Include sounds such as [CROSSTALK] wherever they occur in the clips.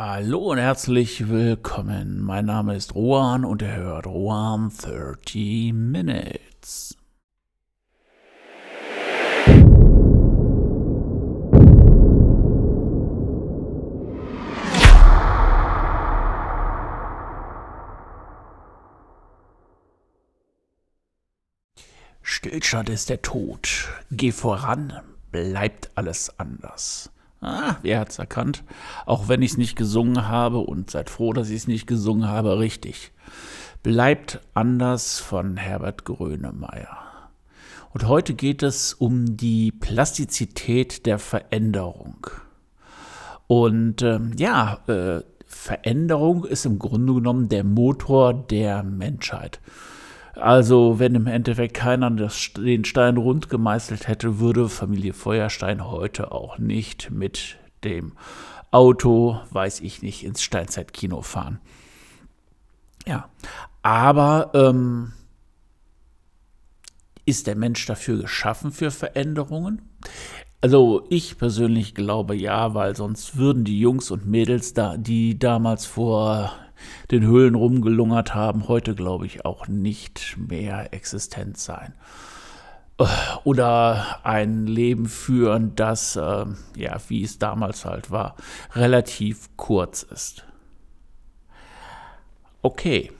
Hallo und herzlich willkommen. Mein Name ist Rohan und ihr hört Rohan 30 Minutes. Stillstand ist der Tod. Geh voran, bleibt alles anders. Ah, wer hat's erkannt? Auch wenn ich es nicht gesungen habe und seid froh, dass ich es nicht gesungen habe, richtig. Bleibt anders von Herbert Grönemeyer. Und heute geht es um die Plastizität der Veränderung. Und ähm, ja, äh, Veränderung ist im Grunde genommen der Motor der Menschheit. Also, wenn im Endeffekt keiner das, den Stein rund gemeißelt hätte, würde Familie Feuerstein heute auch nicht mit dem Auto, weiß ich nicht, ins Steinzeitkino fahren. Ja, aber ähm, ist der Mensch dafür geschaffen für Veränderungen? Also ich persönlich glaube ja, weil sonst würden die Jungs und Mädels da, die damals vor den Höhlen rumgelungert haben, heute glaube ich auch nicht mehr existent sein. Oder ein Leben führen, das, äh, ja, wie es damals halt war, relativ kurz ist. Okay,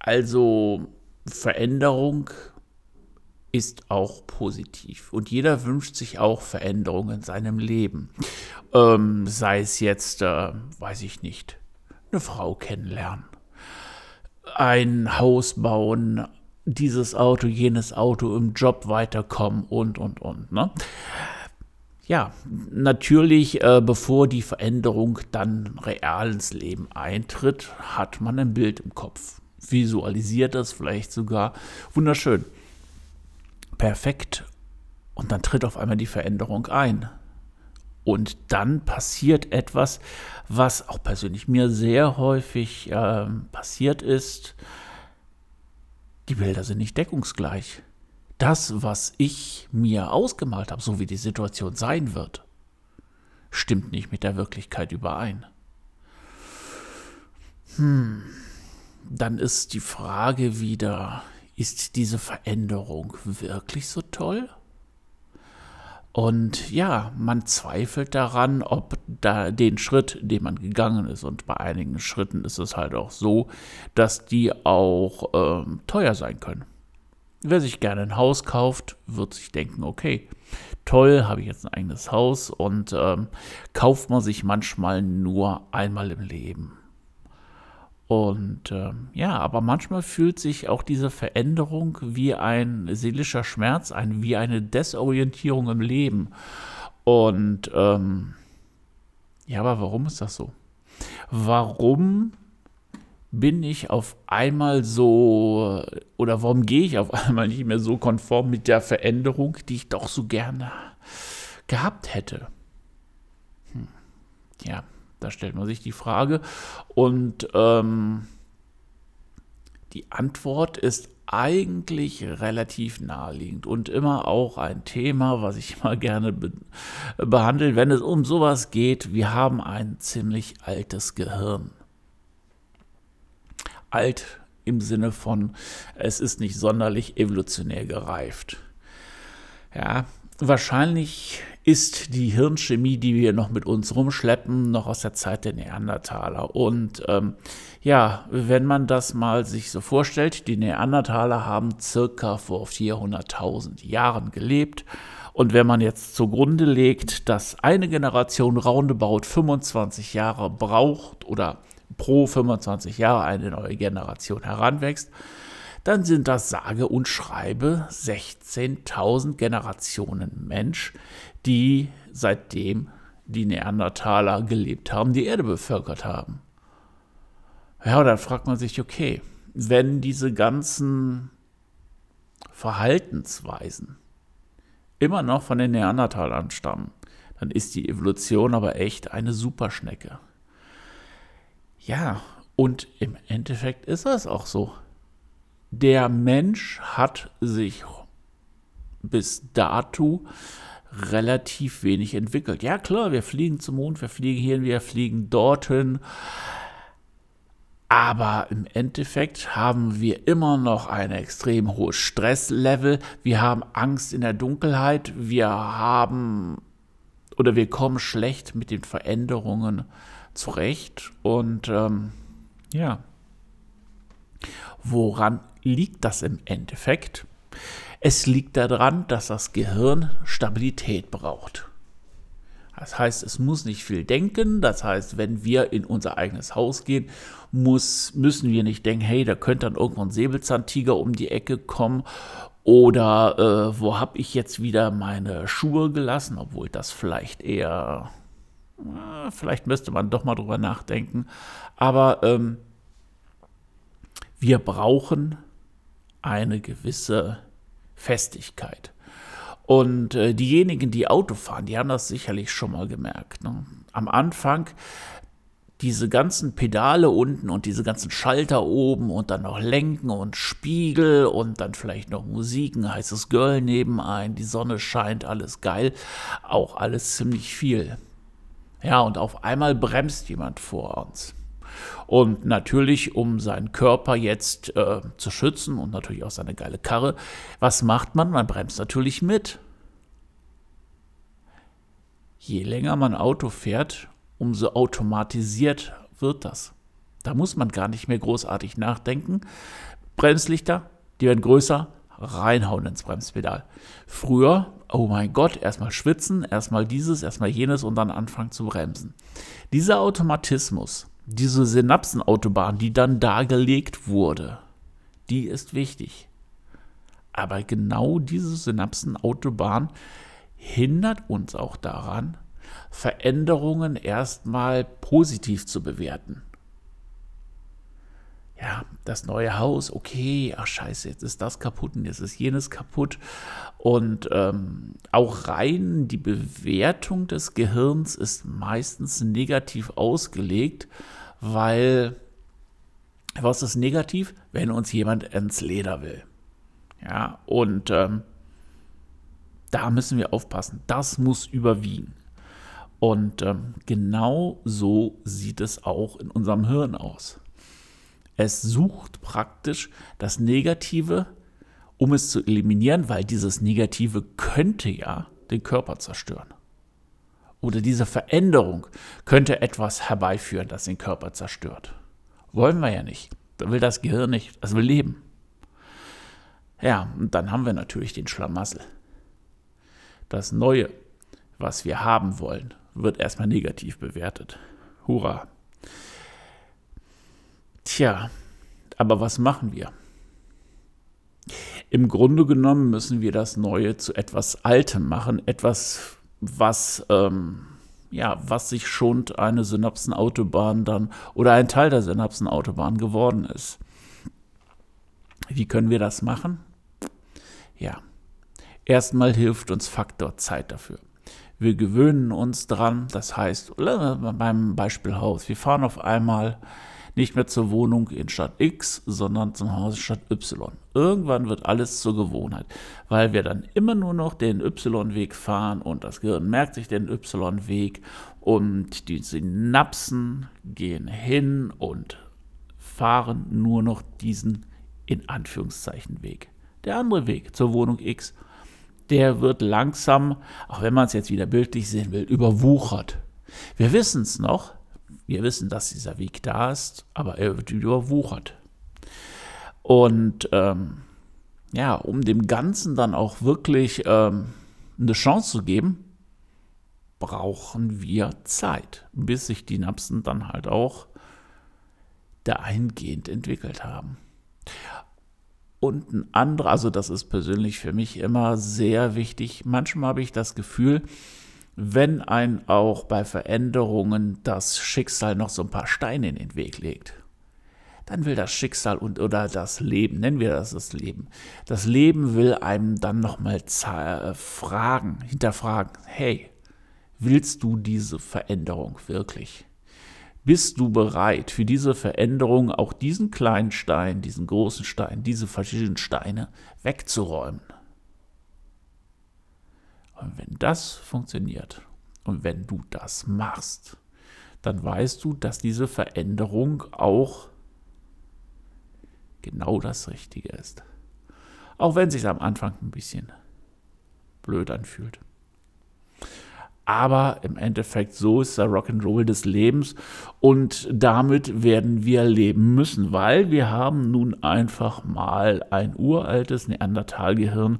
also Veränderung ist auch positiv. Und jeder wünscht sich auch Veränderung in seinem Leben. Ähm, sei es jetzt, äh, weiß ich nicht, eine Frau kennenlernen, ein Haus bauen, dieses Auto, jenes Auto im Job weiterkommen und, und, und. Ne? Ja, natürlich, äh, bevor die Veränderung dann real ins Leben eintritt, hat man ein Bild im Kopf. Visualisiert das vielleicht sogar. Wunderschön. Perfekt. Und dann tritt auf einmal die Veränderung ein. Und dann passiert etwas, was auch persönlich mir sehr häufig äh, passiert ist. Die Bilder sind nicht deckungsgleich. Das, was ich mir ausgemalt habe, so wie die Situation sein wird, stimmt nicht mit der Wirklichkeit überein. Hm, dann ist die Frage wieder, ist diese Veränderung wirklich so toll? Und ja, man zweifelt daran, ob da den Schritt, den man gegangen ist, und bei einigen Schritten ist es halt auch so, dass die auch ähm, teuer sein können. Wer sich gerne ein Haus kauft, wird sich denken, okay, toll, habe ich jetzt ein eigenes Haus und ähm, kauft man sich manchmal nur einmal im Leben. Und äh, ja, aber manchmal fühlt sich auch diese Veränderung wie ein seelischer Schmerz ein, wie eine Desorientierung im Leben. Und ähm, ja, aber warum ist das so? Warum bin ich auf einmal so oder warum gehe ich auf [LAUGHS] einmal nicht mehr so konform mit der Veränderung, die ich doch so gerne gehabt hätte? Hm. Ja, da stellt man sich die Frage. Und ähm, die Antwort ist eigentlich relativ naheliegend und immer auch ein Thema, was ich [LAUGHS] mal gerne be behandle, wenn es um sowas geht. Wir haben ein ziemlich altes Gehirn. Alt im Sinne von, es ist nicht sonderlich evolutionär gereift. Ja, wahrscheinlich ist die Hirnchemie, die wir noch mit uns rumschleppen, noch aus der Zeit der Neandertaler. Und ähm, ja, wenn man das mal sich so vorstellt, die Neandertaler haben circa vor 400.000 Jahren gelebt. Und wenn man jetzt zugrunde legt, dass eine Generation roundabout 25 Jahre braucht oder pro 25 Jahre eine neue Generation heranwächst, dann sind das sage und schreibe 16.000 Generationen Mensch, die seitdem die Neandertaler gelebt haben, die Erde bevölkert haben. Ja, dann fragt man sich, okay, wenn diese ganzen Verhaltensweisen immer noch von den Neandertalern stammen, dann ist die Evolution aber echt eine Superschnecke. Ja, und im Endeffekt ist das auch so. Der Mensch hat sich bis dato relativ wenig entwickelt. Ja klar, wir fliegen zum Mond, wir fliegen hierhin, wir fliegen dorthin. Aber im Endeffekt haben wir immer noch ein extrem hohes Stresslevel. Wir haben Angst in der Dunkelheit. Wir haben oder wir kommen schlecht mit den Veränderungen zurecht. Und ähm, ja, woran liegt das im Endeffekt? Es liegt daran, dass das Gehirn Stabilität braucht. Das heißt, es muss nicht viel denken. Das heißt, wenn wir in unser eigenes Haus gehen, muss, müssen wir nicht denken, hey, da könnte dann irgendwo ein Säbelzahntiger um die Ecke kommen. Oder äh, wo habe ich jetzt wieder meine Schuhe gelassen? Obwohl das vielleicht eher, äh, vielleicht müsste man doch mal drüber nachdenken. Aber ähm, wir brauchen eine gewisse Festigkeit. Und äh, diejenigen, die Auto fahren, die haben das sicherlich schon mal gemerkt. Ne? Am Anfang diese ganzen Pedale unten und diese ganzen Schalter oben und dann noch Lenken und Spiegel und dann vielleicht noch Musik, ein heißes Girl nebenein, die Sonne scheint, alles geil, auch alles ziemlich viel. Ja, und auf einmal bremst jemand vor uns. Und natürlich, um seinen Körper jetzt äh, zu schützen und natürlich auch seine geile Karre, was macht man? Man bremst natürlich mit. Je länger man Auto fährt, umso automatisiert wird das. Da muss man gar nicht mehr großartig nachdenken. Bremslichter, die werden größer, reinhauen ins Bremspedal. Früher, oh mein Gott, erstmal schwitzen, erstmal dieses, erstmal jenes und dann anfangen zu bremsen. Dieser Automatismus, diese Synapsenautobahn, die dann dargelegt wurde, die ist wichtig. Aber genau diese Synapsenautobahn hindert uns auch daran, Veränderungen erstmal positiv zu bewerten. Das neue Haus, okay, ach scheiße, jetzt ist das kaputt und jetzt ist jenes kaputt. Und ähm, auch rein die Bewertung des Gehirns ist meistens negativ ausgelegt, weil, was ist negativ? Wenn uns jemand ins Leder will. Ja, und ähm, da müssen wir aufpassen. Das muss überwiegen. Und ähm, genau so sieht es auch in unserem Hirn aus. Es sucht praktisch das Negative, um es zu eliminieren, weil dieses Negative könnte ja den Körper zerstören. Oder diese Veränderung könnte etwas herbeiführen, das den Körper zerstört. Wollen wir ja nicht. Da will das Gehirn nicht, das will leben. Ja, und dann haben wir natürlich den Schlamassel. Das Neue, was wir haben wollen, wird erstmal negativ bewertet. Hurra. Tja, aber was machen wir? Im Grunde genommen müssen wir das Neue zu etwas Altem machen, etwas, was, ähm, ja, was sich schon eine Synapsenautobahn dann oder ein Teil der Synapsenautobahn geworden ist. Wie können wir das machen? Ja, erstmal hilft uns Faktor Zeit dafür. Wir gewöhnen uns dran, das heißt, beim Beispiel Haus, wir fahren auf einmal nicht mehr zur Wohnung in Stadt X, sondern zum Haus Stadt Y. Irgendwann wird alles zur Gewohnheit, weil wir dann immer nur noch den Y-Weg fahren und das Gehirn merkt sich den Y-Weg und die Synapsen gehen hin und fahren nur noch diesen in Anführungszeichen Weg. Der andere Weg zur Wohnung X, der wird langsam, auch wenn man es jetzt wieder bildlich sehen will, überwuchert. Wir wissen es noch, wir wissen, dass dieser Weg da ist, aber er wird überwuchert. Und ähm, ja, um dem Ganzen dann auch wirklich ähm, eine Chance zu geben, brauchen wir Zeit, bis sich die Napsen dann halt auch dahingehend entwickelt haben. Und ein anderer, also das ist persönlich für mich immer sehr wichtig. Manchmal habe ich das Gefühl, wenn ein auch bei Veränderungen das Schicksal noch so ein paar Steine in den Weg legt, dann will das Schicksal und oder das Leben, nennen wir das das Leben, das Leben will einem dann nochmal äh, fragen, hinterfragen, hey, willst du diese Veränderung wirklich? Bist du bereit für diese Veränderung auch diesen kleinen Stein, diesen großen Stein, diese verschiedenen Steine wegzuräumen? Und wenn das funktioniert und wenn du das machst, dann weißt du, dass diese Veränderung auch genau das Richtige ist. Auch wenn es sich am Anfang ein bisschen blöd anfühlt. Aber im Endeffekt, so ist der Rock'n'Roll des Lebens und damit werden wir leben müssen, weil wir haben nun einfach mal ein uraltes Neandertalgehirn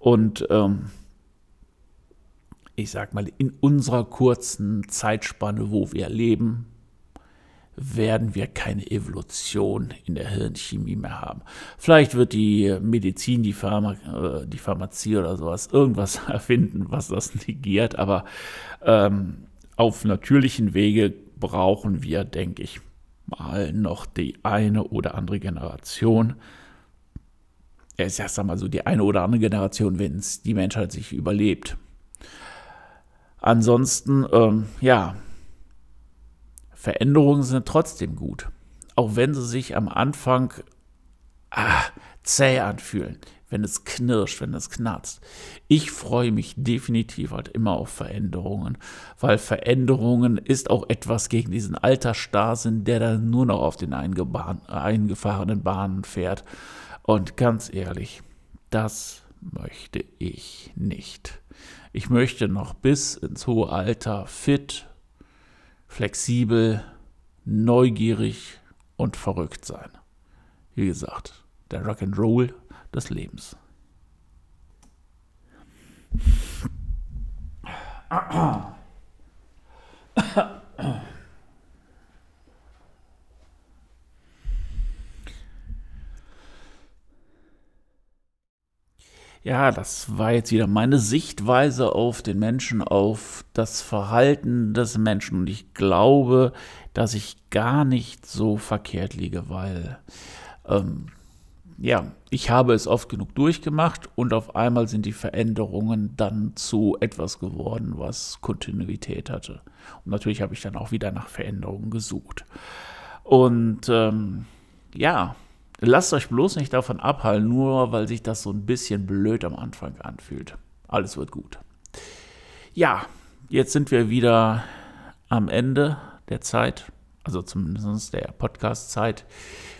und ähm, ich sag mal, in unserer kurzen Zeitspanne, wo wir leben, werden wir keine Evolution in der Hirnchemie mehr haben. Vielleicht wird die Medizin, die, Pharma, äh, die Pharmazie oder sowas irgendwas [LAUGHS] erfinden, was das negiert, aber ähm, auf natürlichen Wege brauchen wir, denke ich, mal noch die eine oder andere Generation. Ich sag mal so, die eine oder andere Generation, wenn es die Menschheit sich überlebt. Ansonsten, ähm, ja, Veränderungen sind trotzdem gut. Auch wenn sie sich am Anfang ah, zäh anfühlen, wenn es knirscht, wenn es knarzt. Ich freue mich definitiv halt immer auf Veränderungen, weil Veränderungen ist auch etwas gegen diesen Altersstarrsinn, der dann nur noch auf den eingefahrenen Bahnen fährt. Und ganz ehrlich, das möchte ich nicht. Ich möchte noch bis ins hohe Alter fit, flexibel, neugierig und verrückt sein. Wie gesagt, der Rock'n'Roll des Lebens. Ja, das war jetzt wieder meine Sichtweise auf den Menschen, auf das Verhalten des Menschen. Und ich glaube, dass ich gar nicht so verkehrt liege, weil, ähm, ja, ich habe es oft genug durchgemacht und auf einmal sind die Veränderungen dann zu etwas geworden, was Kontinuität hatte. Und natürlich habe ich dann auch wieder nach Veränderungen gesucht. Und ähm, ja, Lasst euch bloß nicht davon abhalten, nur weil sich das so ein bisschen blöd am Anfang anfühlt. Alles wird gut. Ja, jetzt sind wir wieder am Ende der Zeit, also zumindest der Podcast-Zeit.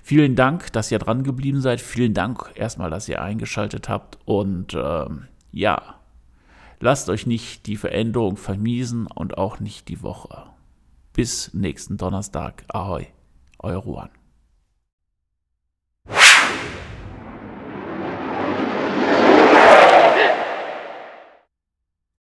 Vielen Dank, dass ihr dran geblieben seid. Vielen Dank erstmal, dass ihr eingeschaltet habt. Und ähm, ja, lasst euch nicht die Veränderung vermiesen und auch nicht die Woche. Bis nächsten Donnerstag. Ahoi, euer Ruan.